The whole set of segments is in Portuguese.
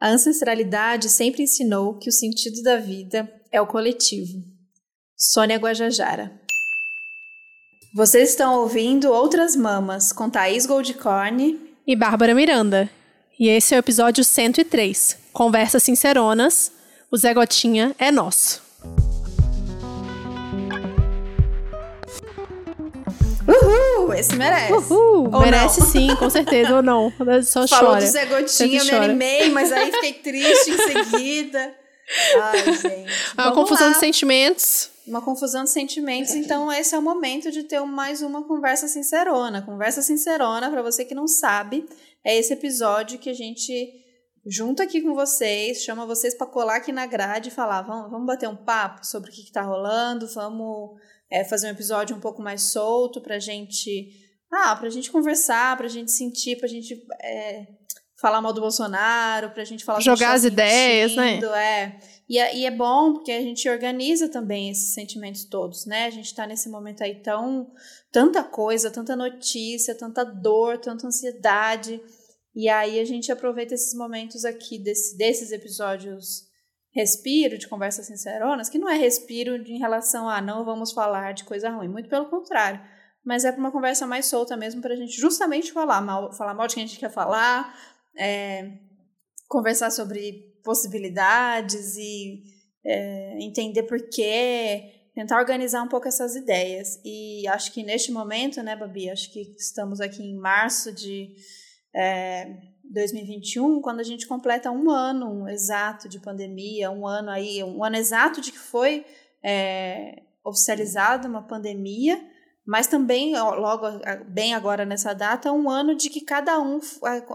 A ancestralidade sempre ensinou que o sentido da vida é o coletivo. Sônia Guajajara. Vocês estão ouvindo Outras Mamas com Thaís Goldcorn e Bárbara Miranda. E esse é o episódio 103. Conversas sinceronas. O Zé Gotinha é nosso. Uhul! Esse merece. Uhul! Ou merece não. sim, com certeza, ou não. Só Falou chora. do Zé Gotinha, me animei, mas aí fiquei triste em seguida. Ai, gente. Uma confusão lá. de sentimentos. Uma confusão de sentimentos. Então, esse é o momento de ter mais uma conversa sincerona. Conversa sincerona, para você que não sabe, é esse episódio que a gente junta aqui com vocês, chama vocês para colar aqui na grade e falar: vamos, vamos bater um papo sobre o que, está rolando, vamos é, fazer um episódio um pouco mais solto pra gente. Ah, pra gente conversar, pra gente sentir, pra gente é, falar mal do Bolsonaro, pra gente falar Jogar as tá ideias, né? É. E, é. e é bom porque a gente organiza também esses sentimentos todos, né? A gente tá nesse momento aí tão. tanta coisa, tanta notícia, tanta dor, tanta ansiedade. E aí a gente aproveita esses momentos aqui desse, desses episódios respiro de conversas sinceronas, que não é respiro em relação a não vamos falar de coisa ruim, muito pelo contrário. Mas é para uma conversa mais solta mesmo, para a gente justamente falar mal, falar mal de quem a gente quer falar, é, conversar sobre possibilidades e é, entender por quê, tentar organizar um pouco essas ideias. E acho que neste momento, né, Babi, acho que estamos aqui em março de é, 2021, quando a gente completa um ano exato de pandemia, um ano aí, um ano exato de que foi é, oficializada uma pandemia, mas também, logo bem agora nessa data, um ano de que cada um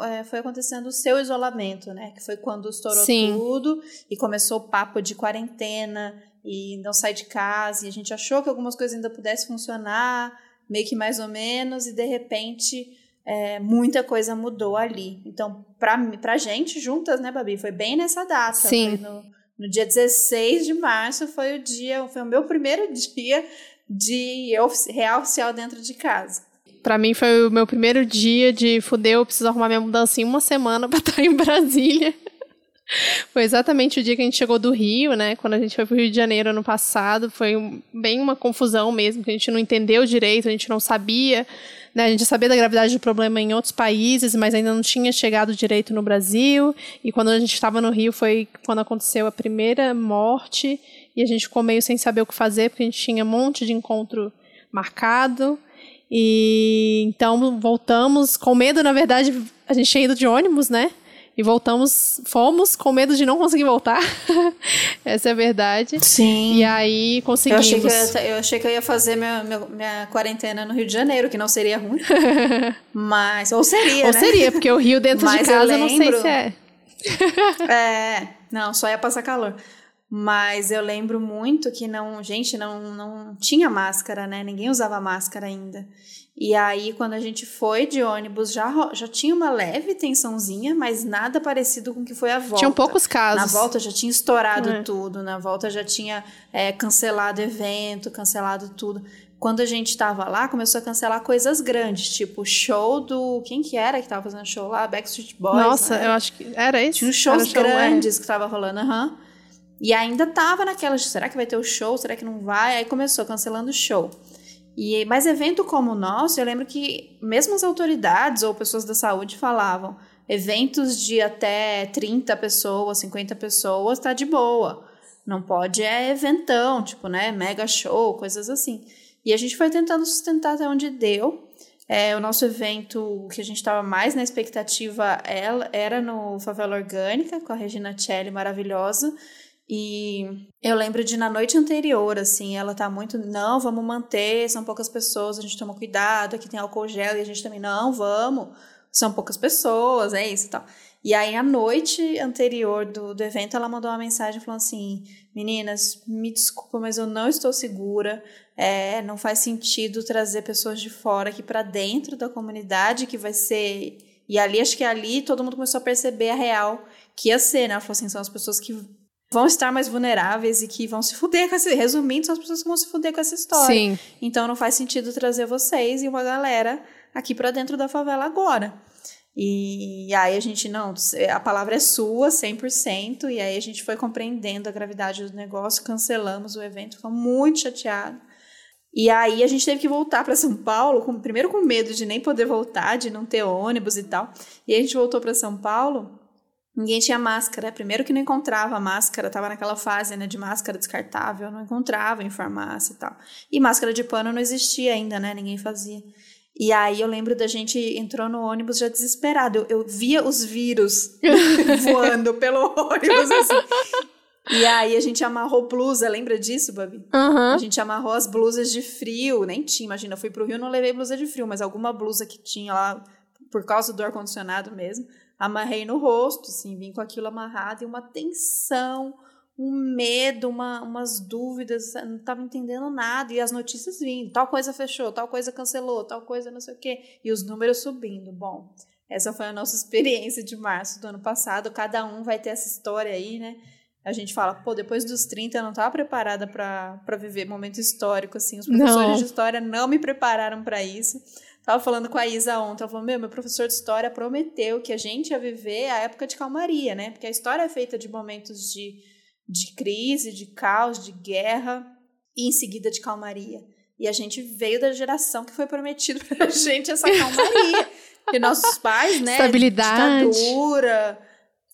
é, foi acontecendo o seu isolamento, né? Que foi quando estourou Sim. tudo e começou o papo de quarentena e não sai de casa, e a gente achou que algumas coisas ainda pudessem funcionar, meio que mais ou menos, e de repente é, muita coisa mudou ali. Então, pra, pra gente, juntas, né, Babi? Foi bem nessa data. Sim. No, no, dia 16 de março foi o dia, foi o meu primeiro dia de real oficial dentro de casa. Pra mim foi o meu primeiro dia de fuder, eu preciso arrumar minha mudança em uma semana pra estar em Brasília. Foi exatamente o dia que a gente chegou do Rio, né? Quando a gente foi pro Rio de Janeiro ano passado, foi bem uma confusão mesmo, que a gente não entendeu direito, a gente não sabia né, a gente sabia da gravidade do problema em outros países, mas ainda não tinha chegado direito no Brasil. E quando a gente estava no Rio foi quando aconteceu a primeira morte e a gente ficou meio sem saber o que fazer, porque a gente tinha um monte de encontro marcado. E então voltamos com medo, na verdade, a gente tinha ido de ônibus, né? E voltamos, fomos com medo de não conseguir voltar. Essa é a verdade. Sim. E aí conseguimos. Eu achei que eu, ia, eu, achei que eu ia fazer minha, minha, quarentena no Rio de Janeiro, que não seria ruim. Mas, ou seria, ou né? seria, porque o Rio dentro Mas de casa eu, lembro, não sei se é. é, não, só ia passar calor. Mas eu lembro muito que não, gente, não, não tinha máscara, né? Ninguém usava máscara ainda. E aí, quando a gente foi de ônibus, já, já tinha uma leve tensãozinha, mas nada parecido com o que foi a volta. Tinham poucos casos. Na volta já tinha estourado é. tudo, na volta já tinha é, cancelado evento, cancelado tudo. Quando a gente estava lá, começou a cancelar coisas grandes, tipo show do. Quem que era que tava fazendo show lá? Backstreet Boys. Nossa, né? eu acho que era isso. Tinha uns shows show, é. grandes é. que tava rolando, aham. Uhum. E ainda tava naquela, será que vai ter o show? Será que não vai? Aí começou cancelando o show. E mais evento como o nosso, eu lembro que mesmo as autoridades ou pessoas da saúde falavam, eventos de até 30 pessoas, 50 pessoas, tá de boa. Não pode é eventão, tipo, né, mega show, coisas assim. E a gente foi tentando sustentar até onde deu. É, o nosso evento, que a gente estava mais na expectativa, era no Favela Orgânica, com a Regina Celli, maravilhosa. E eu lembro de na noite anterior, assim, ela tá muito, não, vamos manter, são poucas pessoas, a gente toma cuidado, aqui tem álcool gel, e a gente também, não, vamos, são poucas pessoas, é isso e tal. E aí, a noite anterior do, do evento, ela mandou uma mensagem falando assim: Meninas, me desculpa, mas eu não estou segura. É, não faz sentido trazer pessoas de fora aqui para dentro da comunidade, que vai ser. E ali, acho que ali todo mundo começou a perceber a real que ia ser, né? Ela falou assim: são as pessoas que vão estar mais vulneráveis e que vão se fuder com essa. Resumindo, são as pessoas que vão se fuder com essa história. Sim. Então não faz sentido trazer vocês e uma galera aqui para dentro da favela agora. E, aí a gente, não, a palavra é sua, 100%, e aí a gente foi compreendendo a gravidade do negócio, cancelamos o evento, ficamos muito chateados. E aí a gente teve que voltar para São Paulo, com, primeiro com medo de nem poder voltar, de não ter ônibus e tal. E a gente voltou para São Paulo, ninguém tinha máscara. Primeiro que não encontrava máscara, tava naquela fase né, de máscara descartável, não encontrava em farmácia e tal. E máscara de pano não existia ainda, né? Ninguém fazia. E aí eu lembro da gente entrou no ônibus já desesperado. Eu, eu via os vírus voando pelo ônibus assim. E aí a gente amarrou blusa, lembra disso, Babi? Uhum. A gente amarrou as blusas de frio, nem tinha, imagina, eu fui pro Rio não levei blusa de frio, mas alguma blusa que tinha lá, por causa do ar-condicionado mesmo, amarrei no rosto, assim, vim com aquilo amarrado e uma tensão, um medo, uma, umas dúvidas, não estava entendendo nada, e as notícias vindo, tal coisa fechou, tal coisa cancelou, tal coisa não sei o quê, e os números subindo. Bom, essa foi a nossa experiência de março do ano passado, cada um vai ter essa história aí, né? A gente fala, pô, depois dos 30 eu não estava preparada para viver momento histórico, assim, os professores não. de história não me prepararam para isso. Tava falando com a Isa ontem, ela falou, meu, meu professor de história prometeu que a gente ia viver a época de calmaria, né? Porque a história é feita de momentos de de crise, de caos, de guerra e em seguida de calmaria. E a gente veio da geração que foi prometido pra gente essa calmaria. e nossos pais, né? Estabilidade. Ditadura.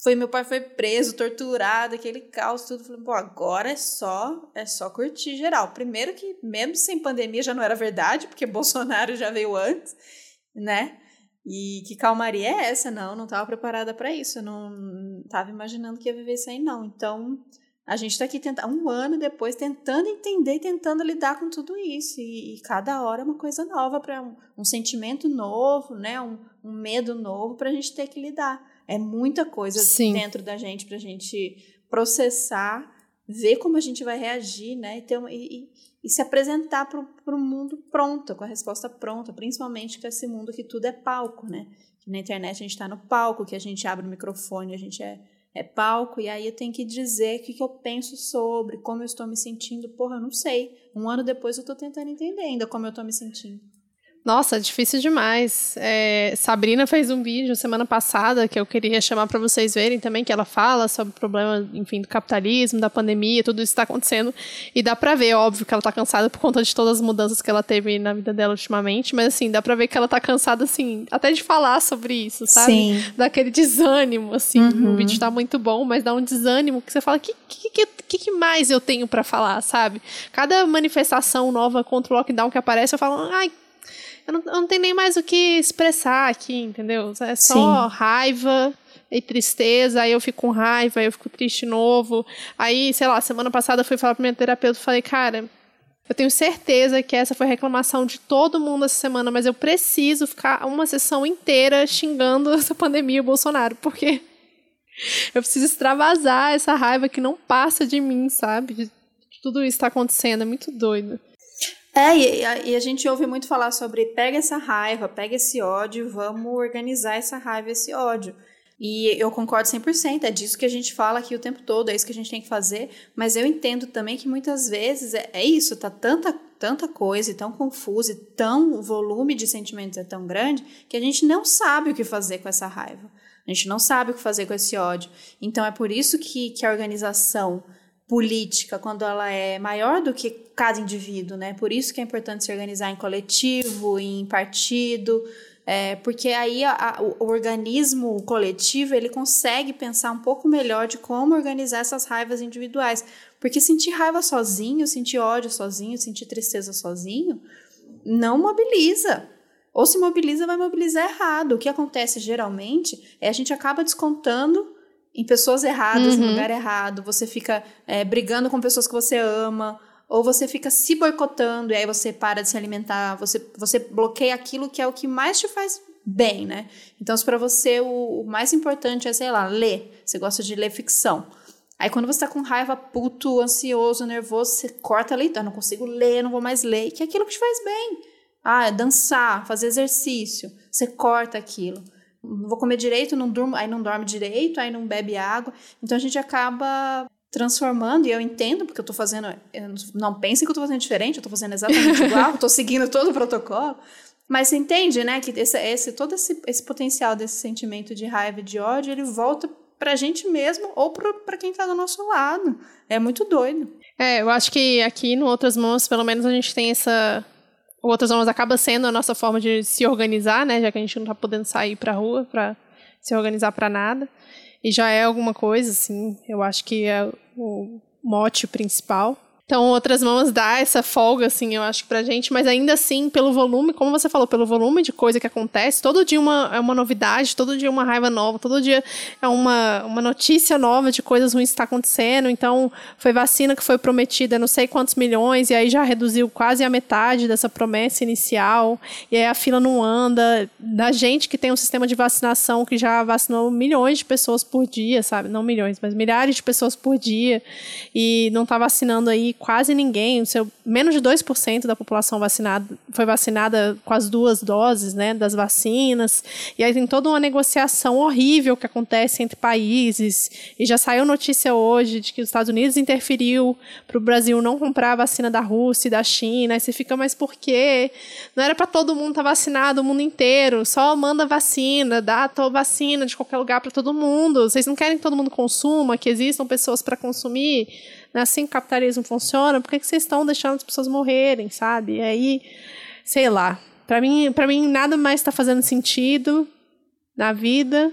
Foi, meu pai foi preso, torturado, aquele caos, tudo. Falei, pô, agora é só, é só curtir geral. Primeiro que, mesmo sem pandemia, já não era verdade, porque Bolsonaro já veio antes, né? E que calmaria é essa? Não, não estava preparada para isso. Eu não estava imaginando que ia viver isso aí, não. Então, a gente está aqui tentando, um ano depois, tentando entender, tentando lidar com tudo isso. E, e cada hora é uma coisa nova, para um, um, sentimento novo, né? um, um medo novo para a gente ter que lidar. É muita coisa Sim. dentro da gente para a gente processar, ver como a gente vai reagir, né? E, ter e, e se apresentar para o mundo pronta, com a resposta pronta, principalmente com esse mundo que tudo é palco, né? Que na internet a gente está no palco, que a gente abre o microfone, a gente é é palco, e aí eu tenho que dizer o que, que eu penso sobre, como eu estou me sentindo. Porra, eu não sei. Um ano depois eu estou tentando entender ainda como eu estou me sentindo. Nossa, difícil demais. É, Sabrina fez um vídeo semana passada que eu queria chamar para vocês verem também, que ela fala sobre o problema, enfim, do capitalismo, da pandemia, tudo isso está acontecendo. E dá para ver, óbvio, que ela está cansada por conta de todas as mudanças que ela teve na vida dela ultimamente, mas assim, dá para ver que ela está cansada, assim, até de falar sobre isso, sabe? Sim. Daquele desânimo, assim. Uhum. O vídeo está muito bom, mas dá um desânimo que você fala, o que, que, que, que mais eu tenho para falar, sabe? Cada manifestação nova contra o lockdown que aparece, eu falo, ai, eu não, eu não tenho nem mais o que expressar aqui, entendeu? É só Sim. raiva e tristeza, aí eu fico com raiva, aí eu fico triste de novo. Aí, sei lá, semana passada eu fui falar pra minha terapeuta e falei, cara, eu tenho certeza que essa foi a reclamação de todo mundo essa semana, mas eu preciso ficar uma sessão inteira xingando essa pandemia e o Bolsonaro, porque eu preciso extravasar essa raiva que não passa de mim, sabe? De tudo isso tá acontecendo, é muito doido. É, e a, e a, gente ouve muito falar sobre pega essa raiva, pega esse ódio, vamos organizar essa raiva, esse ódio. E eu concordo 100%, é disso que a gente fala aqui o tempo todo, é isso que a gente tem que fazer, mas eu entendo também que muitas vezes é, é isso, tá tanta, tanta coisa e tão confusa, e tão, o volume de sentimentos é tão grande, que a gente não sabe o que fazer com essa raiva. A gente não sabe o que fazer com esse ódio. Então é por isso que, que a organização política quando ela é maior do que cada indivíduo, né? Por isso que é importante se organizar em coletivo, em partido, é, porque aí a, a, o, organismo coletivo ele consegue pensar um pouco melhor de como organizar essas raivas individuais. Porque sentir raiva sozinho, sentir ódio sozinho, sentir tristeza sozinho, não mobiliza. Ou se mobiliza, vai mobilizar errado. O que acontece geralmente é a gente acaba descontando em pessoas erradas, uhum. no lugar errado, você fica é, brigando com pessoas que você ama, ou você fica se boicotando e aí você para de se alimentar, você, você bloqueia aquilo que é o que mais te faz bem, né? Então, se para você o, o, mais importante é, sei lá, ler, você gosta de ler ficção. Aí quando você tá com raiva, puto, ansioso, nervoso, você corta a leitura, não consigo ler, não vou mais ler, que é aquilo que te faz bem. Ah, é dançar, fazer exercício, você corta aquilo não vou comer direito, não durmo, aí não dorme direito, aí não bebe água. Então a gente acaba transformando, e eu entendo, porque eu tô fazendo. Eu não pensem que eu tô fazendo diferente, eu tô fazendo exatamente igual, tô seguindo todo o protocolo. Mas você entende, né, que esse, esse todo esse, esse potencial desse sentimento de raiva e de ódio, ele volta pra gente mesmo ou para quem tá do nosso lado. É muito doido. É, eu acho que aqui no Outras Mãos, pelo menos a gente tem essa. O Outras Mãos acaba sendo a nossa forma de se organizar, né? Já que a gente não tá podendo sair pra rua pra se organizar para nada. E já é alguma coisa, assim. Eu acho que é o mote principal. Então, outras mãos dá essa folga, assim, eu acho, pra gente, mas ainda assim, pelo volume, como você falou, pelo volume de coisa que acontece, todo dia uma, é uma novidade, todo dia uma raiva nova, todo dia é uma, uma notícia nova de coisas ruins que está acontecendo. Então, foi vacina que foi prometida não sei quantos milhões, e aí já reduziu quase a metade dessa promessa inicial, e aí a fila não anda. Da gente que tem um sistema de vacinação que já vacinou milhões de pessoas por dia, sabe? Não milhões, mas milhares de pessoas por dia, e não está vacinando aí quase ninguém, seu, menos de 2% da população vacinada foi vacinada com as duas doses né, das vacinas. E aí tem toda uma negociação horrível que acontece entre países. E já saiu notícia hoje de que os Estados Unidos interferiu para o Brasil não comprar a vacina da Rússia e da China. Aí você fica, mas por quê? Não era para todo mundo estar tá vacinado, o mundo inteiro. Só manda vacina, dá a vacina de qualquer lugar para todo mundo. Vocês não querem que todo mundo consuma, que existam pessoas para consumir? É assim que o capitalismo funciona? Por que, que vocês estão deixando as pessoas morrerem, sabe? E aí, sei lá. Para mim, para mim nada mais está fazendo sentido na vida.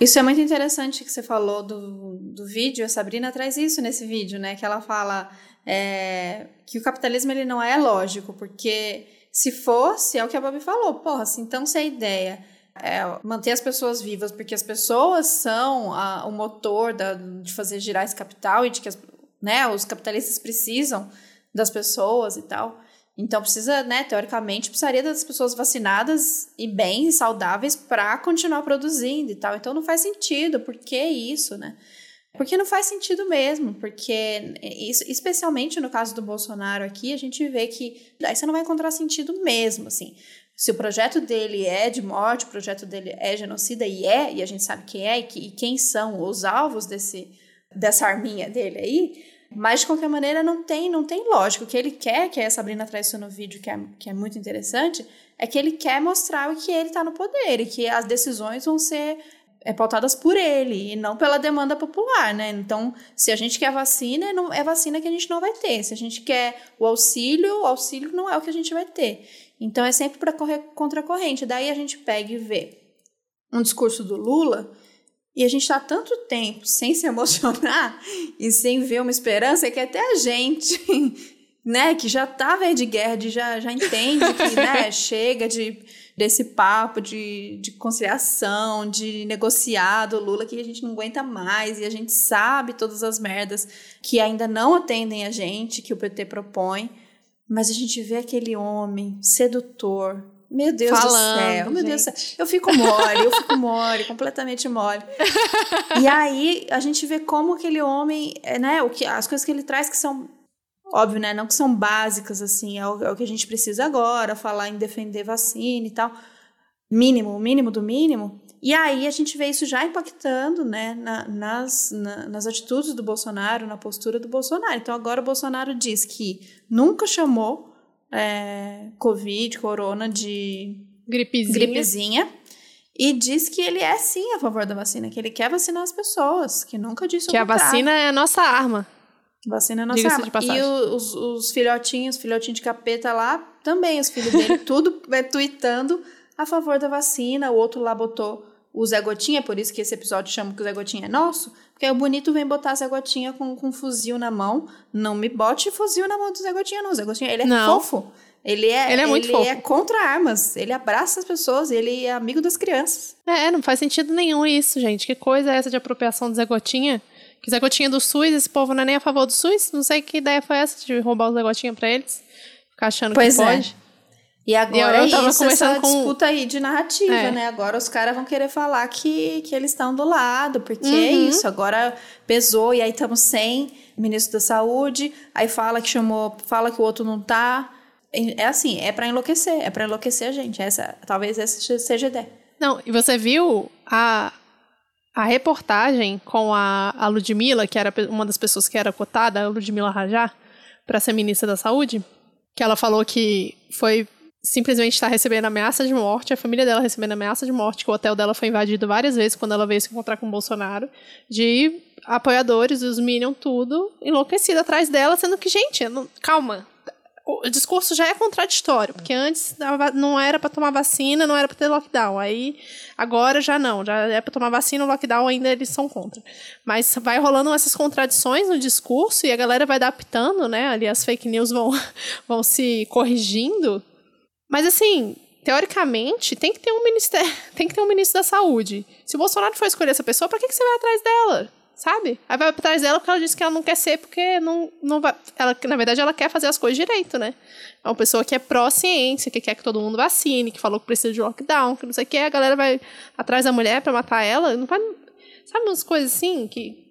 Isso é muito interessante que você falou do, do vídeo. A Sabrina traz isso nesse vídeo, né? Que ela fala é, que o capitalismo ele não é lógico, porque se fosse, é o que a Bob falou, porra, se então se a ideia é manter as pessoas vivas, porque as pessoas são a, o motor da, de fazer girar esse capital e de que as, né? Os capitalistas precisam das pessoas e tal. Então precisa, né, teoricamente, precisaria das pessoas vacinadas e bem saudáveis para continuar produzindo e tal. Então não faz sentido. Por que isso, né? Porque não faz sentido mesmo, porque isso, especialmente no caso do Bolsonaro aqui, a gente vê que aí você não vai encontrar sentido mesmo, assim. Se o projeto dele é de morte, o projeto dele é genocida e é, e a gente sabe quem é e, que, e quem são os alvos desse dessa arminha dele aí, mas, de qualquer maneira, não tem, não tem lógico. O que ele quer, que a Sabrina traz isso no vídeo, que é, que é muito interessante, é que ele quer mostrar que ele está no poder e que as decisões vão ser é, pautadas por ele e não pela demanda popular, né? Então, se a gente quer vacina, não, é vacina que a gente não vai ter. Se a gente quer o auxílio, o auxílio não é o que a gente vai ter. Então, é sempre para correr contra a corrente. Daí a gente pega e vê um discurso do Lula e a gente está tanto tempo sem se emocionar e sem ver uma esperança que até a gente, né, que já tá velho de guerra, de já, já entende que, né, chega de, desse papo de, de conciliação, de negociar do Lula, que a gente não aguenta mais e a gente sabe todas as merdas que ainda não atendem a gente, que o PT propõe. Mas a gente vê aquele homem sedutor, meu Deus Falando, do céu, meu gente. Deus do céu. Eu fico mole, eu fico mole, completamente mole. E aí a gente vê como aquele homem, é, né, o que, as coisas que ele traz que são, óbvio, né, não que são básicas, assim, é o, é o que a gente precisa agora, falar em defender vacina e tal, mínimo, o mínimo do mínimo. E aí a gente vê isso já impactando, né, na, nas, na, nas atitudes do Bolsonaro, na postura do Bolsonaro. Então agora o Bolsonaro diz que nunca chamou é, Covid, corona de gripezinha. gripezinha. E diz que ele é sim a favor da vacina, que ele quer vacinar as pessoas, que nunca disse Que a vacina é a nossa arma. Vacina é a nossa arma. E os, os filhotinhos, filhotinho de capeta lá, também os filhos dele, tudo é tweetando a favor da vacina. O outro lá botou o Zé Gotinha, por isso que esse episódio chama que o Zé Gotinha é nosso, porque o bonito vem botar Zé Gotinha com, com um fuzil na mão. Não me bote fuzil na mão do Zé Gotinha, não. O Zé Gotinha, ele é não. fofo. Ele é, ele é muito ele fofo. é contra armas. Ele abraça as pessoas, ele é amigo das crianças. É, não faz sentido nenhum isso, gente. Que coisa é essa de apropriação do Zé Gotinha? Que Zé Gotinha do SUS, esse povo não é nem a favor do SUS? Não sei que ideia foi essa de roubar o Zé Gotinha pra eles. Ficar achando pois que é. pode. E agora e eu tava isso, essa com... disputa aí de narrativa, é. né? Agora os caras vão querer falar que, que eles estão do lado, porque é uhum. é isso, agora pesou e aí estamos sem ministro da saúde, aí fala que chamou, fala que o outro não tá. É assim, é para enlouquecer, é para enlouquecer a gente. Essa, talvez essa seja a ideia. Não, e você viu a, a reportagem com a, a Ludmilla, que era uma das pessoas que era cotada, a Ludmilla Rajá, para ser ministra da Saúde? Que ela falou que foi simplesmente está recebendo ameaça de morte, a família dela recebendo ameaça de morte, que o hotel dela foi invadido várias vezes quando ela veio se encontrar com o Bolsonaro, de apoiadores, os Minion, tudo enlouquecido atrás dela, sendo que, gente, não, calma, o discurso já é contraditório, porque antes não era para tomar vacina, não era para ter lockdown. Aí agora já não, já é para tomar vacina, o lockdown ainda eles são contra. Mas vai rolando essas contradições no discurso e a galera vai adaptando, né? Ali as fake news vão, vão se corrigindo mas assim, teoricamente, tem que ter um ministério, tem que ter um ministro da saúde. Se o Bolsonaro for escolher essa pessoa, para que, que você vai atrás dela? Sabe? Aí vai atrás dela porque ela disse que ela não quer ser, porque não, não vai. Ela, na verdade, ela quer fazer as coisas direito, né? É uma pessoa que é pró-ciência, que quer que todo mundo vacine, que falou que precisa de lockdown, que não sei o que, a galera vai atrás da mulher para matar ela. Não vai. Sabe umas coisas assim que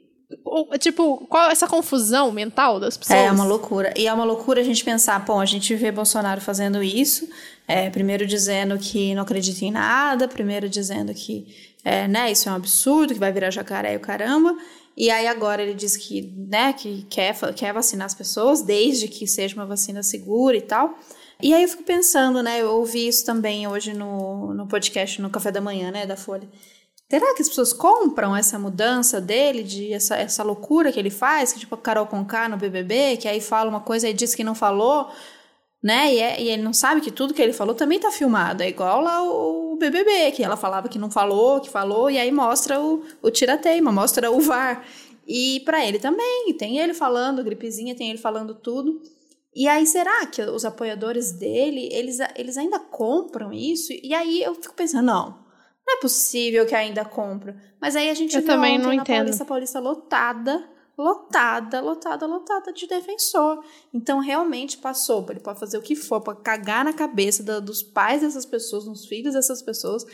Tipo, qual é essa confusão mental das pessoas? É uma loucura. E é uma loucura a gente pensar, bom, a gente vê Bolsonaro fazendo isso, é, primeiro dizendo que não acredita em nada, primeiro dizendo que é, né, isso é um absurdo, que vai virar jacaré e o caramba. E aí agora ele diz que, né, que quer, quer vacinar as pessoas, desde que seja uma vacina segura e tal. E aí eu fico pensando, né, eu ouvi isso também hoje no, no podcast, no Café da Manhã, né, da Folha. Será que as pessoas compram essa mudança dele, de essa, essa loucura que ele faz, que tipo a Carol Conká no BBB, que aí fala uma coisa e diz que não falou, né? E, é, e, ele não sabe que tudo que ele falou também tá filmado. É igual lá o, o BBB, que ela falava que não falou, que falou, e aí mostra o, o tirateima, mostra o VAR. E para ele também, tem ele falando gripezinha, tem ele falando tudo. E aí, será que os apoiadores dele, eles, eles ainda compram isso? E aí eu fico pensando, não, não é possível que ainda compra. Mas aí a gente eu também não entendo. Paulista, Paulista lotada, lotada, lotada, lotada de defensor. Então realmente passou, ele pode fazer o que for para cagar na cabeça da, dos pais dessas pessoas, dos filhos dessas pessoas,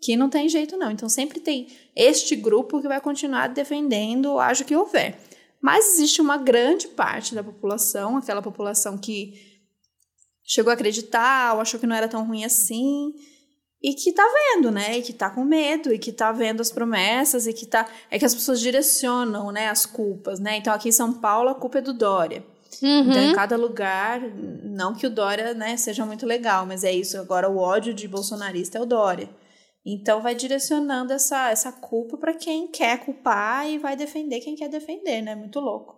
que não tem jeito não. Então sempre tem este grupo que vai continuar defendendo, acho que houver. Mas existe uma grande parte da população, aquela população que chegou a acreditar ou achou que não era tão ruim assim, e que tá vendo, né? E que tá com medo, e que tá vendo as promessas, e que tá. É que as pessoas direcionam, né, as culpas, né? Então aqui em São Paulo a culpa é do Dória. Uhum. Então, em cada lugar, não que o Dória né, seja muito legal, mas é isso. Agora, o ódio de bolsonarista é o Dória. Então, vai direcionando essa, essa culpa para quem quer culpar e vai defender quem quer defender, né? Muito louco.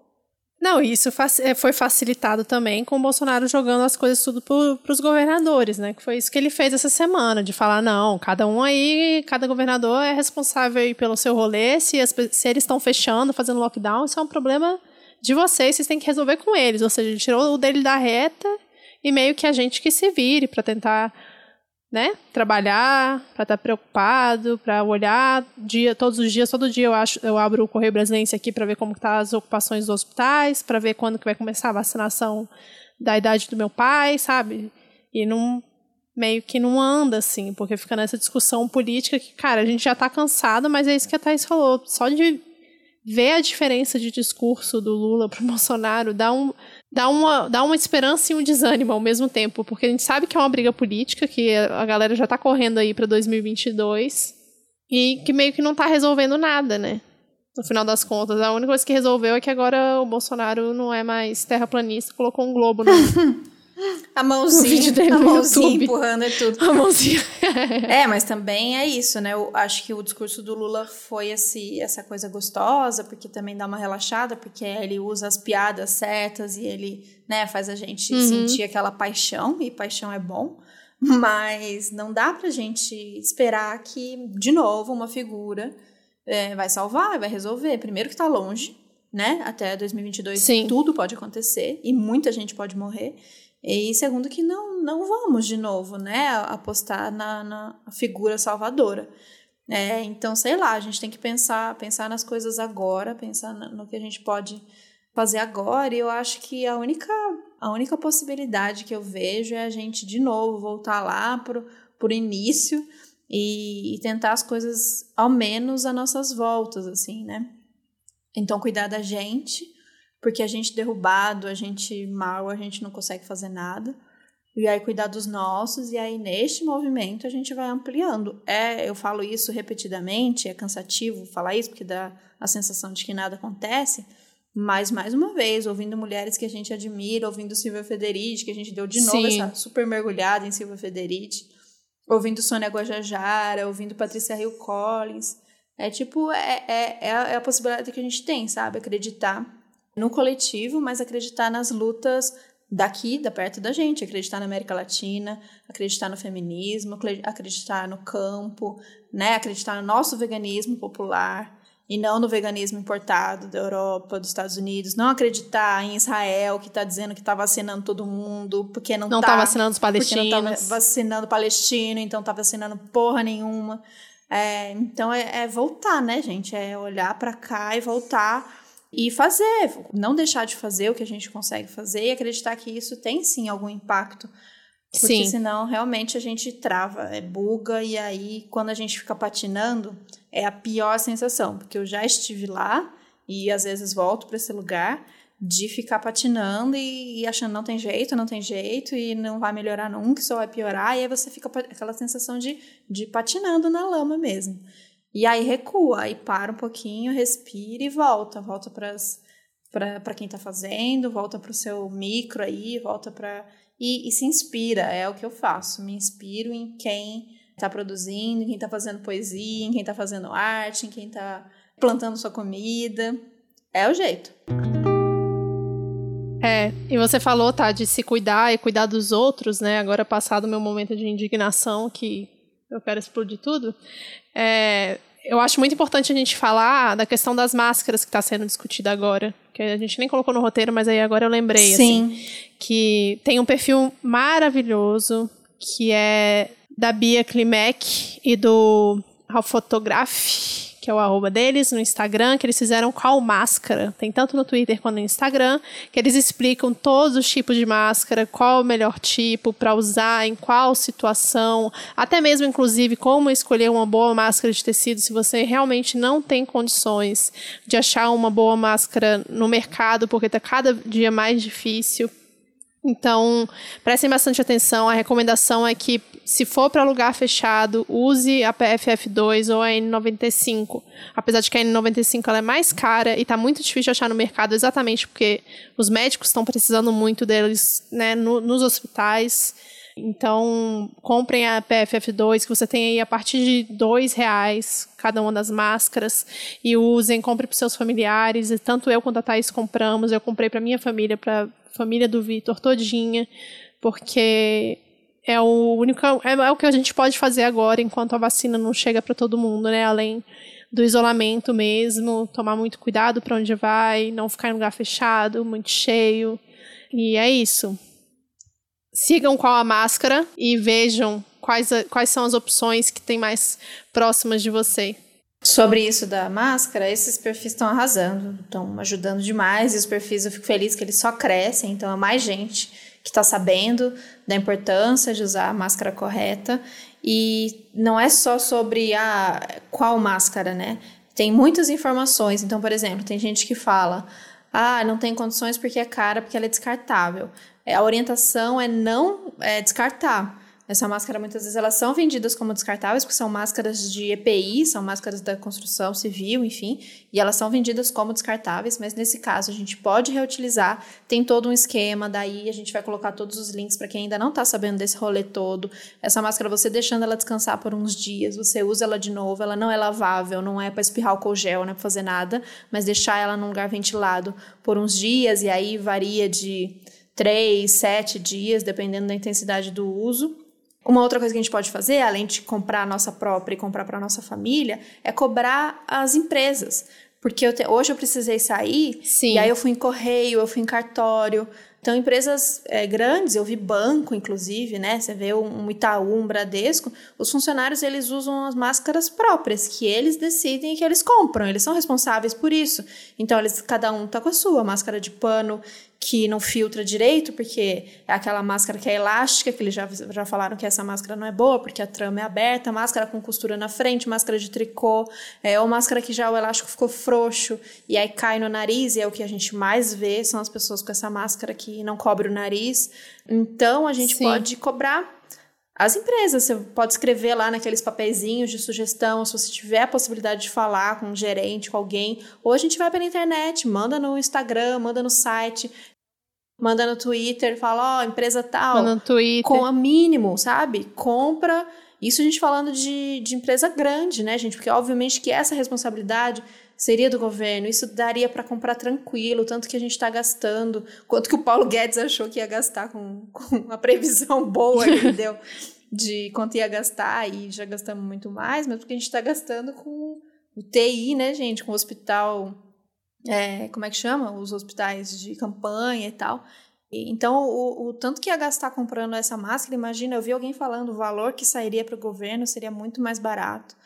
Não, isso é, foi facilitado também com o Bolsonaro jogando as coisas tudo para os governadores, né? Que foi isso que ele fez essa semana, de falar, não, cada um aí, cada governador é responsável pelo seu rolê, se, as, se eles estão fechando, fazendo lockdown, isso é um problema de vocês, vocês têm que resolver com eles. Ou seja, ele tirou o dele da reta e meio que a gente que se vire para tentar né? Trabalhar, para estar tá preocupado, para olhar dia, todos os dias, todo dia eu acho, eu abro o Correio Brasileiro aqui para ver como tá as ocupações dos hospitais, para ver quando que vai começar a vacinação da idade do meu pai, sabe? E não meio que não anda assim, porque fica nessa discussão política que, cara, a gente já tá cansado, mas é isso que a Thais falou, só de ver a diferença de discurso do Lula pro Bolsonaro dá um dá uma, dá uma esperança e um desânimo ao mesmo tempo, porque a gente sabe que é uma briga política, que a galera já tá correndo aí para 2022 e que meio que não tá resolvendo nada, né? No final das contas, a única coisa que resolveu é que agora o Bolsonaro não é mais terraplanista, colocou um globo no, A mãozinha, dele a mãozinha YouTube. empurrando é tudo. A mãozinha. é, mas também é isso, né? Eu acho que o discurso do Lula foi esse, essa coisa gostosa, porque também dá uma relaxada, porque ele usa as piadas certas e ele, né, faz a gente uhum. sentir aquela paixão, e paixão é bom. Mas não dá pra gente esperar que, de novo, uma figura é, vai salvar, vai resolver. Primeiro que tá longe, né? Até 2022 Sim. tudo pode acontecer e muita gente pode morrer. E segundo que não, não vamos de novo, né, apostar na, na figura salvadora. É, então, sei lá, a gente tem que pensar, pensar nas coisas agora, pensar no que a gente pode fazer agora. E eu acho que a única, a única possibilidade que eu vejo é a gente de novo voltar lá pro, pro início e, e tentar as coisas ao menos a nossas voltas, assim, né? Então, cuidar da gente, porque a gente derrubado, a gente mal, a gente não consegue fazer nada. E aí cuidar dos nossos, e aí neste movimento a gente vai ampliando. É, eu falo isso repetidamente, é cansativo falar isso, porque dá a sensação de que nada acontece, Mas, mais uma vez, ouvindo mulheres que a gente admira, ouvindo Silvia Federici, que a gente deu de novo Sim. essa super mergulhada em Silvia Federici, ouvindo Sônia Guajajara, ouvindo Patrícia Hill Collins. É tipo, é, é, é, a, é a possibilidade que a gente tem, sabe? Acreditar no coletivo, mas acreditar nas lutas daqui, da perto da gente, acreditar na América Latina, acreditar no feminismo, acreditar no campo, né? Acreditar no nosso veganismo popular e não no veganismo importado da Europa, dos Estados Unidos, não acreditar em Israel que está dizendo que está vacinando todo mundo, porque não está tá vacinando os palestinos, não está vacinando palestino, então está vacinando porra nenhuma. É, então é, é, voltar, né, gente? É olhar para cá e voltar e fazer, não deixar de fazer o que a gente consegue fazer e acreditar que isso tem sim algum impacto. Porque sim. senão realmente a gente trava, é buga e aí quando a gente fica patinando, é a pior sensação, porque eu já estive lá e às vezes volto para esse lugar de ficar patinando e, e, achando não tem jeito, não tem jeito e não vai melhorar nunca, só vai piorar, e aí você fica aquela sensação de, de patinando na lama mesmo. E aí recua, aí para um pouquinho, respira e volta, volta para quem está fazendo, volta para o seu micro aí, volta para e, e se inspira, é o que eu faço, me inspiro em quem está produzindo, em quem está fazendo poesia, em quem está fazendo arte, em quem está plantando sua comida. É o jeito. É, e você falou, tá, de se cuidar e cuidar dos outros, né? Agora passado o meu momento de indignação, que eu quero explodir tudo. É, eu acho muito importante a gente falar da questão das máscaras que está sendo discutida agora. Que a gente nem colocou no roteiro, mas aí agora eu lembrei. Sim. Assim, que tem um perfil maravilhoso, que é da Bia Klimek e do Photograph, que é o arroba deles no Instagram, que eles fizeram qual máscara. Tem tanto no Twitter quanto no Instagram, que eles explicam todos os tipos de máscara, qual o melhor tipo para usar, em qual situação, até mesmo, inclusive, como escolher uma boa máscara de tecido se você realmente não tem condições de achar uma boa máscara no mercado, porque está cada dia mais difícil. Então, prestem bastante atenção. A recomendação é que, se for para lugar fechado, use a PFF2 ou a N95. Apesar de que a N95 ela é mais cara e está muito difícil achar no mercado, exatamente porque os médicos estão precisando muito deles né, no, nos hospitais. Então, comprem a PFF2, que você tem aí a partir de dois reais cada uma das máscaras e usem, compre para seus familiares. E tanto eu quanto a Thaís compramos. Eu comprei para minha família, para família do Vitor todinha, porque é o único é, é, o que a gente pode fazer agora enquanto a vacina não chega para todo mundo, né? Além do isolamento mesmo, tomar muito cuidado para onde vai, não ficar em lugar fechado, muito cheio. E é isso. Sigam qual a máscara e vejam quais, quais são as opções que tem mais próximas de você. Sobre isso da máscara, esses perfis estão arrasando, estão ajudando demais. E os perfis eu fico feliz que eles só crescem, então é mais gente que está sabendo da importância de usar a máscara correta. E não é só sobre a qual máscara, né? Tem muitas informações. Então, por exemplo, tem gente que fala: ah, não tem condições porque é cara, porque ela é descartável. É, a orientação é não é, descartar. Essa máscara, muitas vezes, elas são vendidas como descartáveis, porque são máscaras de EPI, são máscaras da construção civil, enfim, e elas são vendidas como descartáveis, mas nesse caso a gente pode reutilizar, tem todo um esquema, daí a gente vai colocar todos os links para quem ainda não está sabendo desse rolê todo. Essa máscara, você deixando ela descansar por uns dias, você usa ela de novo, ela não é lavável, não é para espirrar o gel, não é para fazer nada, mas deixar ela num lugar ventilado por uns dias, e aí varia de três, sete dias, dependendo da intensidade do uso. Uma outra coisa que a gente pode fazer, além de comprar a nossa própria e comprar para a nossa família, é cobrar as empresas. Porque eu te, hoje eu precisei sair, Sim. e aí eu fui em correio, eu fui em cartório. Então, empresas é, grandes, eu vi banco, inclusive, né? Você vê um Itaú, um Bradesco, os funcionários, eles usam as máscaras próprias, que eles decidem que eles compram, eles são responsáveis por isso. Então, eles, cada um tá com a sua máscara de pano, que não filtra direito, porque é aquela máscara que é elástica, que eles já, já falaram que essa máscara não é boa, porque a trama é aberta, máscara com costura na frente, máscara de tricô, é, ou máscara que já o elástico ficou frouxo e aí cai no nariz, e é o que a gente mais vê, são as pessoas com essa máscara que não cobre o nariz. Então, a gente Sim. pode cobrar as empresas. Você pode escrever lá naqueles papeizinhos de sugestão, se você tiver a possibilidade de falar com um gerente, com alguém. Ou a gente vai pela internet, manda no Instagram, manda no site, manda no Twitter, fala, ó, oh, empresa tal. Manda no Twitter. Com a mínimo, sabe? Compra. Isso a gente falando de, de empresa grande, né, gente? Porque obviamente que essa responsabilidade seria do governo, isso daria para comprar tranquilo, tanto que a gente está gastando, quanto que o Paulo Guedes achou que ia gastar com, com a previsão boa que deu de quanto ia gastar, e já gastamos muito mais, mas porque a gente está gastando com o TI, né, gente, com o hospital, é, como é que chama? Os hospitais de campanha e tal. Então, o, o, tanto que ia gastar comprando essa máscara, imagina, eu vi alguém falando o valor que sairia para o governo seria muito mais barato.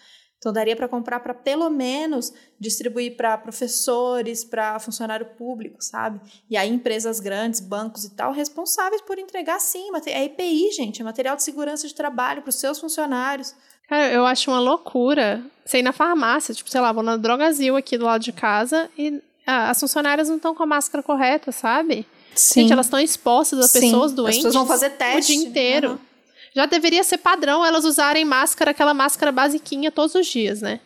Então, daria para comprar para pelo menos distribuir para professores, para funcionário público, sabe? E aí, empresas grandes, bancos e tal, responsáveis por entregar sim. É EPI, gente, é material de segurança de trabalho para os seus funcionários. Cara, eu acho uma loucura você ir na farmácia, tipo, sei lá, vou na Drogazil aqui do lado de casa e ah, as funcionárias não estão com a máscara correta, sabe? Sim. Gente, elas estão expostas a pessoas Sim. doentes. As pessoas vão fazer teste. O dia inteiro. Uhum já deveria ser padrão elas usarem máscara, aquela máscara basiquinha todos os dias, né?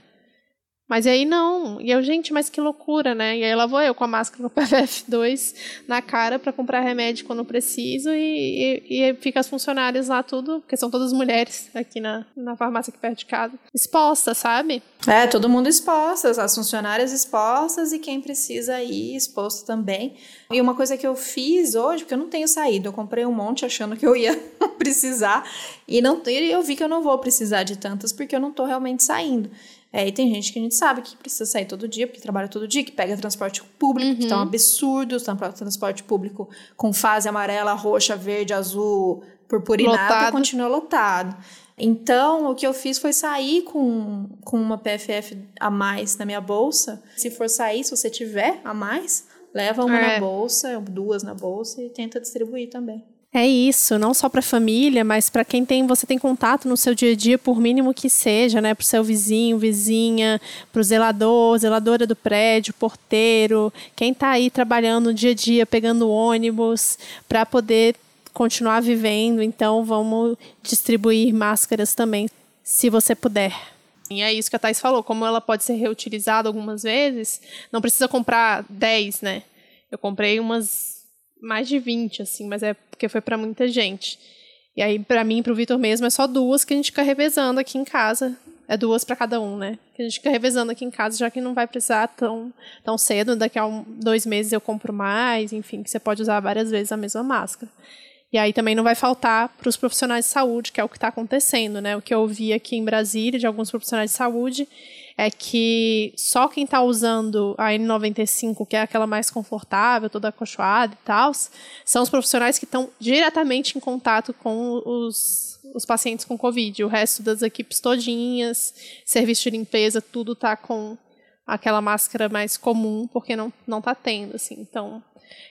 Mas aí não. E eu, gente, mas que loucura, né? E aí lá vou eu com a máscara do PFF2 na cara para comprar remédio quando preciso e, e, e, fica as funcionárias lá tudo, porque são todas mulheres aqui na, na farmácia aqui perto de casa, expostas, sabe? É, todo mundo expostas, as funcionárias expostas e quem precisa ir exposto também. E uma coisa que eu fiz hoje, porque eu não tenho saído, eu comprei um monte achando que eu ia precisar e não eu vi que eu não vou precisar de tantas porque eu não tô realmente saindo. É, e tem gente que a gente sabe que precisa sair todo dia, porque trabalha todo dia, que pega transporte público, uhum. que tá um uhum. absurdo, transporte público com fase amarela, roxa, verde, azul, purpurinado, continua lotado. Então, o que eu fiz foi sair com, com uma PFF a mais na minha bolsa. Se for sair, se você tiver a mais, leva uma é. na bolsa, duas na bolsa e tenta distribuir também. É isso, não só para a família, mas para quem tem você tem contato no seu dia a dia, por mínimo que seja, né, para o seu vizinho, vizinha, para o zelador, zeladora do prédio, porteiro, quem está aí trabalhando no dia a dia, pegando ônibus, para poder continuar vivendo. Então, vamos distribuir máscaras também, se você puder. E é isso que a Thais falou, como ela pode ser reutilizada algumas vezes, não precisa comprar 10, né? Eu comprei umas mais de 20, assim, mas é porque foi para muita gente. E aí, para mim e pro Vitor mesmo, é só duas que a gente fica revezando aqui em casa. É duas para cada um, né? Que a gente fica revezando aqui em casa, já que não vai precisar tão, tão cedo. Daqui a um, dois meses eu compro mais, enfim, que você pode usar várias vezes a mesma máscara. E aí também não vai faltar para os profissionais de saúde, que é o que está acontecendo, né? O que eu ouvi aqui em Brasília de alguns profissionais de saúde é que só quem está usando a N95, que é aquela mais confortável, toda acolchoada e tal, são os profissionais que estão diretamente em contato com os, os pacientes com Covid. O resto das equipes todinhas, serviço de limpeza, tudo está com aquela máscara mais comum, porque não, não tá tendo, assim. Então,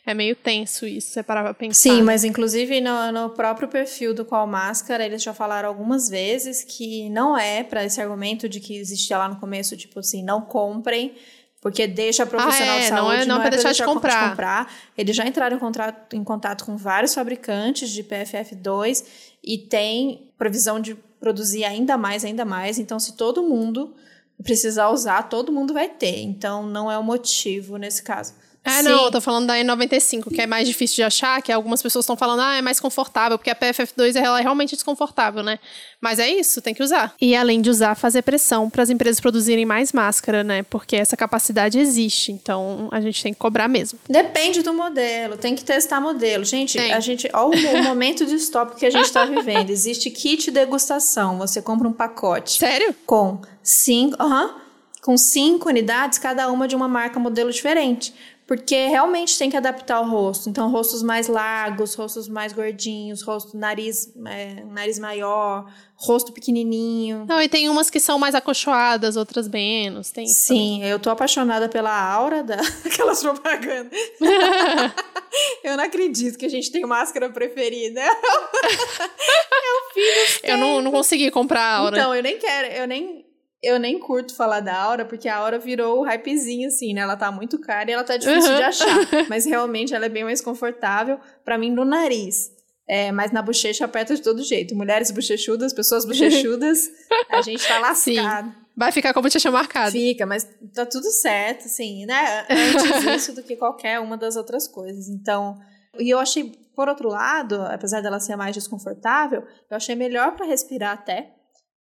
é meio tenso isso, você parar pra pensar. Sim, mas inclusive no, no próprio perfil do Qual Máscara, eles já falaram algumas vezes que não é para esse argumento de que existia lá no começo, tipo assim, não comprem, porque deixa profissional ah, é, de saúde, não é, não, não é para deixar, deixar de, comprar. de comprar. Eles já entraram em contato, em contato com vários fabricantes de PFF2 e tem previsão de produzir ainda mais, ainda mais. Então, se todo mundo precisar usar, todo mundo vai ter. Então, não é o motivo nesse caso. É, não, eu tô falando da N95, que é mais difícil de achar, que algumas pessoas estão falando, ah, é mais confortável, porque a PFF2 ela é realmente desconfortável, né? Mas é isso, tem que usar. E além de usar, fazer pressão para as empresas produzirem mais máscara, né? Porque essa capacidade existe, então a gente tem que cobrar mesmo. Depende do modelo, tem que testar modelo. Gente, tem. a gente, olha o momento distópico que a gente está vivendo. Existe kit degustação, você compra um pacote. Sério? Com cinco, aham, uh -huh, com cinco unidades, cada uma de uma marca modelo diferente porque realmente tem que adaptar o rosto. Então, rostos mais largos, rostos mais gordinhos, rosto, nariz, é, nariz maior, rosto pequenininho. Não, e tem umas que são mais acolchoadas, outras menos. Tem Sim, eu tô apaixonada pela aura daquelas propagandas. eu não acredito que a gente tem máscara preferida. eu fiz Eu não, não consegui comprar a aura. Então, eu nem quero, eu nem eu nem curto falar da Aura, porque a Aura virou o hypezinho, assim, né? Ela tá muito cara e ela tá difícil uhum. de achar. Mas realmente ela é bem mais confortável, para mim, no nariz. É, mas na bochecha aperta de todo jeito. Mulheres bochechudas, pessoas bochechudas, a gente tá lascado. Sim. Vai ficar com a bochecha marcada. Fica, mas tá tudo certo, assim, né? Antes disso do que qualquer uma das outras coisas. Então, e eu achei, por outro lado, apesar dela ser mais desconfortável, eu achei melhor para respirar até,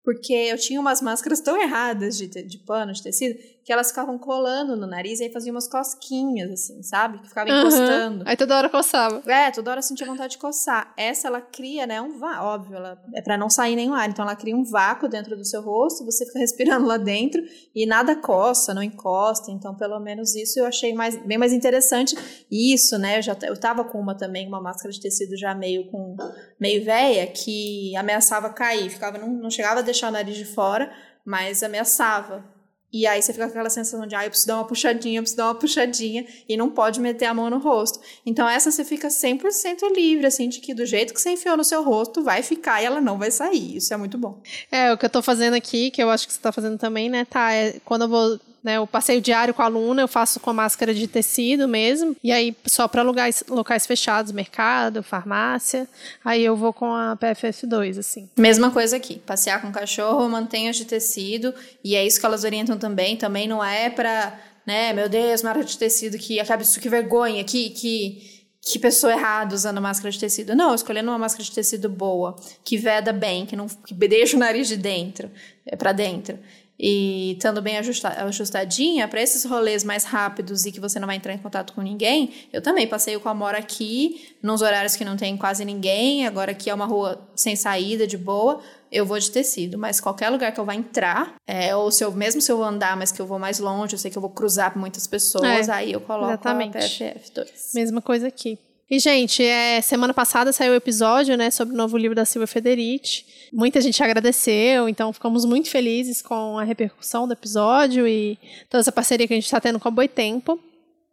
porque eu tinha umas máscaras tão erradas de, de pano, de tecido, que elas ficavam colando no nariz e aí faziam umas cosquinhas, assim, sabe? Que ficavam uhum. encostando. Aí toda hora coçava. É, toda hora sentia vontade de coçar. Essa, ela cria, né, um vácuo, óbvio, ela, é para não sair nenhum ar. Então, ela cria um vácuo dentro do seu rosto, você fica respirando lá dentro e nada coça, não encosta. Então, pelo menos isso eu achei mais, bem mais interessante. Isso, né, eu já eu tava com uma também, uma máscara de tecido já meio com, meio velha, que ameaçava cair, ficava, não, não chegava a deixar o nariz de fora, mas ameaçava. E aí você fica com aquela sensação de, ah, eu preciso dar uma puxadinha, eu preciso dar uma puxadinha, e não pode meter a mão no rosto. Então essa você fica 100% livre, assim, de que do jeito que você enfiou no seu rosto, vai ficar e ela não vai sair. Isso é muito bom. É, o que eu tô fazendo aqui, que eu acho que você tá fazendo também, né, tá, é quando eu vou né, o passeio diário com a aluna eu faço com a máscara de tecido mesmo. E aí, só para locais, locais fechados, mercado, farmácia. Aí eu vou com a PFF2, assim. Mesma coisa aqui. Passear com cachorro, mantenha de tecido. E é isso que elas orientam também. Também não é para, né, meu Deus, máscara de tecido, que acaba isso, que vergonha, que. que que pessoa errada usando máscara de tecido. Não, escolhendo uma máscara de tecido boa, que veda bem, que não que deixa o nariz de dentro, é para dentro e estando bem ajustadinha, para esses rolês mais rápidos e que você não vai entrar em contato com ninguém, eu também passeio com a Mora aqui, nos horários que não tem quase ninguém, agora aqui é uma rua sem saída, de boa, eu vou de tecido, mas qualquer lugar que eu vá entrar, é, ou se eu, mesmo se eu vou andar, mas que eu vou mais longe, eu sei que eu vou cruzar muitas pessoas, é, aí eu coloco exatamente. a PFF2. Mesma coisa aqui. E, gente, é, semana passada saiu o episódio, né, sobre o novo livro da Silvia Federici. Muita gente agradeceu, então ficamos muito felizes com a repercussão do episódio e toda essa parceria que a gente está tendo com a Boitempo.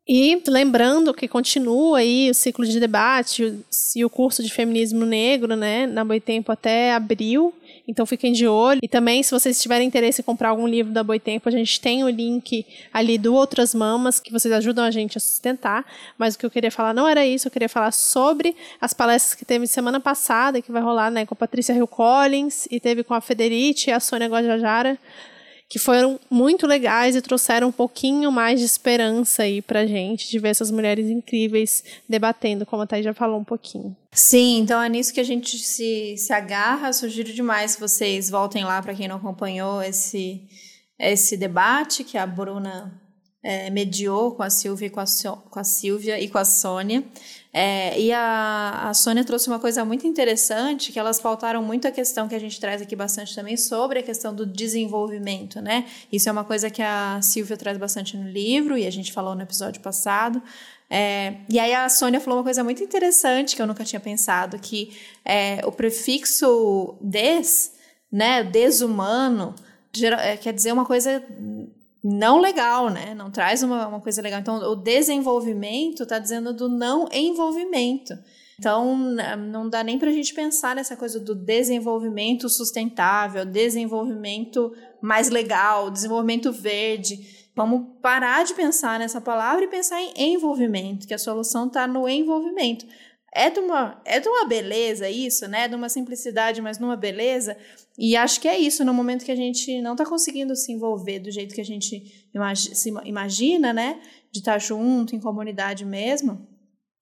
E lembrando que continua aí o ciclo de debate e o curso de feminismo negro, né, na Boitempo até abril. Então fiquem de olho. E também, se vocês tiverem interesse em comprar algum livro da Boitempo, a gente tem o link ali do Outras Mamas, que vocês ajudam a gente a sustentar. Mas o que eu queria falar não era isso, eu queria falar sobre as palestras que teve semana passada, que vai rolar né, com a Patrícia Hill Collins, e teve com a Federici e a Sônia Guajajara que foram muito legais e trouxeram um pouquinho mais de esperança aí pra gente, de ver essas mulheres incríveis debatendo, como a Thay já falou um pouquinho. Sim, então é nisso que a gente se, se agarra. Sugiro demais que vocês voltem lá para quem não acompanhou esse, esse debate que a Bruna é, mediou com a Silvia e com a, com a Silvia e com a Sônia. É, e a, a Sônia trouxe uma coisa muito interessante, que elas pautaram muito a questão que a gente traz aqui bastante também sobre a questão do desenvolvimento, né? Isso é uma coisa que a Silvia traz bastante no livro e a gente falou no episódio passado. É, e aí a Sônia falou uma coisa muito interessante que eu nunca tinha pensado, que é, o prefixo des, né, desumano, é, quer dizer uma coisa não legal, né? Não traz uma, uma coisa legal. Então, o desenvolvimento está dizendo do não envolvimento. Então, não dá nem para a gente pensar nessa coisa do desenvolvimento sustentável, desenvolvimento mais legal, desenvolvimento verde. Vamos parar de pensar nessa palavra e pensar em envolvimento, que a solução está no envolvimento. É de, uma, é de uma beleza isso, né? De uma simplicidade, mas numa beleza. E acho que é isso, no momento que a gente não está conseguindo se envolver do jeito que a gente imagi se imagina, né? De estar tá junto, em comunidade mesmo.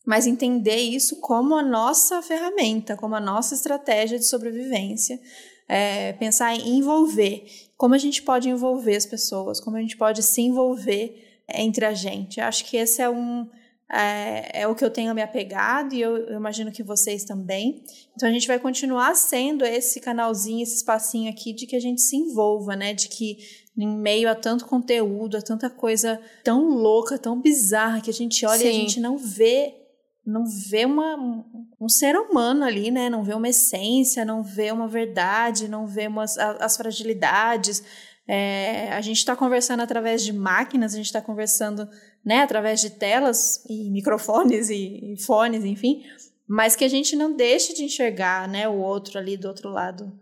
Mas entender isso como a nossa ferramenta, como a nossa estratégia de sobrevivência. É, pensar em envolver. Como a gente pode envolver as pessoas, como a gente pode se envolver entre a gente. Acho que esse é um é, é, o que eu tenho me apegado e eu, eu, imagino que vocês também. Então a gente vai continuar sendo esse canalzinho, esse espacinho aqui de que a gente se envolva, né? De que em meio a tanto conteúdo, a tanta coisa tão louca, tão bizarra que a gente olha Sim. e a gente não vê não vê uma, um ser humano ali, né? Não vê uma essência, não vê uma verdade, não vê umas, as fragilidades. É, a gente está conversando através de máquinas, a gente está conversando né, através de telas e microfones e, e, fones, enfim, mas que a gente não deixe de enxergar, né, o outro ali do outro lado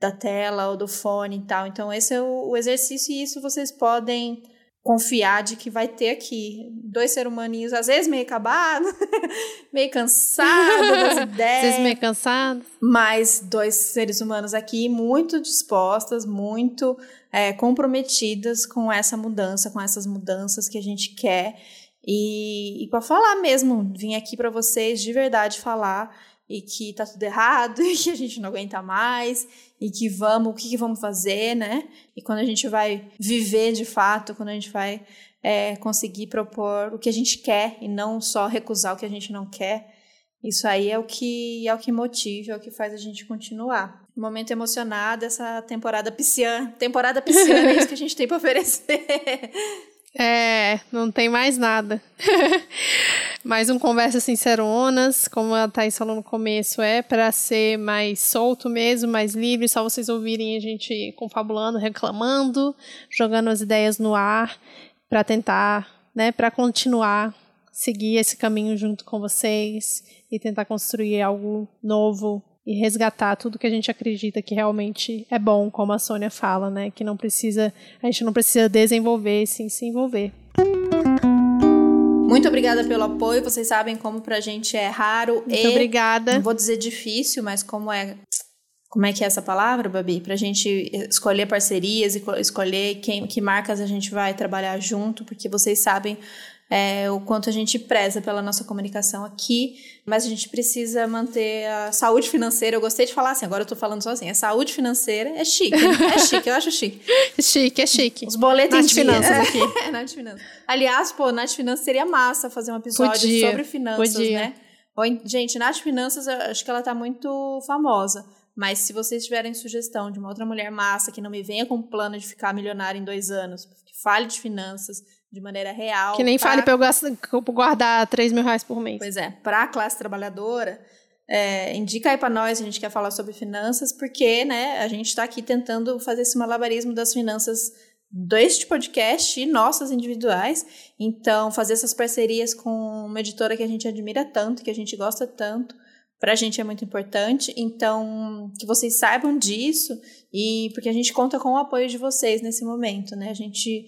da tela ou do fone e tal. Então esse é o, o exercício e isso vocês podem confiar de que vai ter aqui dois seres humaninhos, às vezes meio acabado, meio cansado das ideias. Às vezes meio cansado. Mas dois seres humanos aqui muito dispostas, muito é, comprometidas com essa mudança, com essas mudanças que a gente quer. E, e para falar mesmo, vim aqui para vocês de verdade falar e que tá tudo errado e que a gente não aguenta mais e que vamos, o que, que vamos fazer, né? E quando a gente vai viver de fato, quando a gente vai é, conseguir propor o que a gente quer e não só recusar o que a gente não quer, isso aí é o que é o que motiva, é o que faz a gente continuar. Momento emocionado, essa temporada pisciana, temporada pisciana é isso que a gente tem para oferecer. É, não tem mais nada. mais um Conversa Sinceronas, como a Thaís falou no começo, é para ser mais solto mesmo, mais livre, só vocês ouvirem a gente confabulando, reclamando, jogando as ideias no ar, para tentar, né, para continuar, seguir esse caminho junto com vocês e tentar construir algo novo, e resgatar tudo que a gente acredita que realmente é bom, como a Sônia fala, né? Que não precisa, a gente não precisa desenvolver, sim se envolver. Muito obrigada pelo apoio. Vocês sabem como pra gente é raro Muito e obrigada. Não vou dizer difícil, mas como é como é que é essa palavra, Babi? Pra gente escolher parcerias e escolher quem, que marcas a gente vai trabalhar junto, porque vocês sabem é, o quanto a gente preza pela nossa comunicação aqui, mas a gente precisa manter a saúde financeira. Eu gostei de falar assim, agora eu tô falando sozinha. A saúde financeira é chique, é chique, eu acho chique. chique, é chique. Os boletos Nath Finanças aqui. é, Nath Finanças. Aliás, pô, Nath Finanças seria massa fazer um episódio Podia. sobre finanças, Podia. né? Gente, Nath Finanças, eu acho que ela tá muito famosa. Mas se vocês tiverem sugestão de uma outra mulher massa que não me venha com plano de ficar milionária em dois anos, que fale de finanças, de maneira real. Que nem pra... fale para eu guardar 3 mil reais por mês. Pois é, para a classe trabalhadora, é, indica aí para nós, a gente quer falar sobre finanças, porque né, a gente está aqui tentando fazer esse malabarismo das finanças deste podcast e nossas individuais. Então, fazer essas parcerias com uma editora que a gente admira tanto, que a gente gosta tanto, para a gente é muito importante. Então, que vocês saibam disso e porque a gente conta com o apoio de vocês nesse momento, né? A gente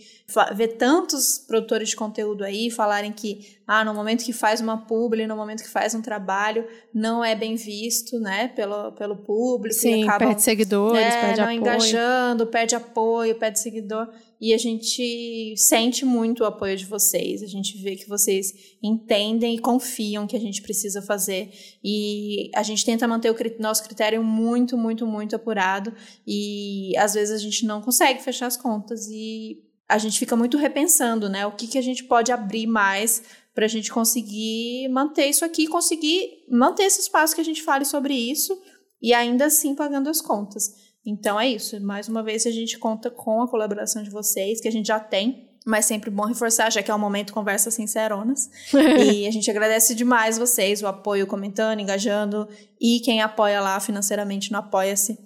vê tantos produtores de conteúdo aí falarem que, ah, no momento que faz uma publi, no momento que faz um trabalho, não é bem visto, né, pelo, pelo público. Sim, acabam, perde seguidores, né, perde não apoio. engajando, perde apoio, perde seguidor. E a gente sente muito o apoio de vocês. A gente vê que vocês entendem e confiam que a gente precisa fazer. E a gente tenta manter o nosso critério muito, muito, muito apurado. E às vezes a gente não consegue fechar as contas. E a gente fica muito repensando, né? O que, que a gente pode abrir mais para a gente conseguir manter isso aqui, conseguir manter esse espaço que a gente fale sobre isso e ainda assim pagando as contas. Então é isso. Mais uma vez a gente conta com a colaboração de vocês, que a gente já tem, mas sempre bom reforçar, já que é um momento conversa sinceronas. e a gente agradece demais vocês, o apoio comentando, engajando e quem apoia lá financeiramente no Apoia-se,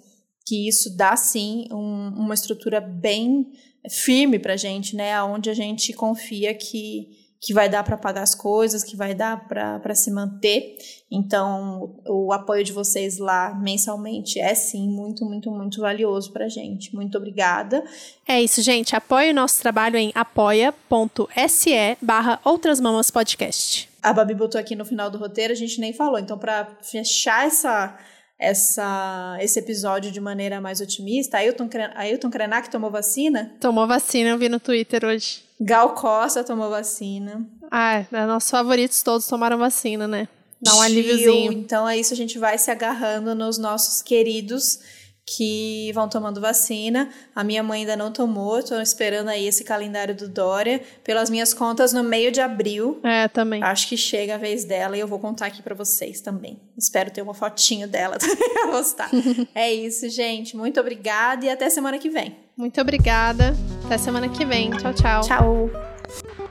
que isso dá sim um, uma estrutura bem firme pra gente, né? Onde a gente confia que que vai dar para pagar as coisas, que vai dar para se manter. Então, o apoio de vocês lá mensalmente é sim muito, muito, muito valioso para gente. Muito obrigada. É isso, gente. Apoie o nosso trabalho em apoia.se barra Outras Mamas Podcast. A Babi botou aqui no final do roteiro, a gente nem falou. Então, para fechar essa essa, esse episódio de maneira mais otimista. Ailton, Ailton Krenak tomou vacina? Tomou vacina, eu vi no Twitter hoje. Gal Costa tomou vacina. Ah, é, nossos favoritos todos tomaram vacina, né? Dá um alíviozinho. Então é isso, a gente vai se agarrando nos nossos queridos que vão tomando vacina. A minha mãe ainda não tomou, estou esperando aí esse calendário do Dória. Pelas minhas contas, no meio de abril. É, também. Acho que chega a vez dela e eu vou contar aqui para vocês também. Espero ter uma fotinho dela pra postar. é isso, gente. Muito obrigada e até semana que vem. Muito obrigada. Até semana que vem. Tchau, tchau. Tchau.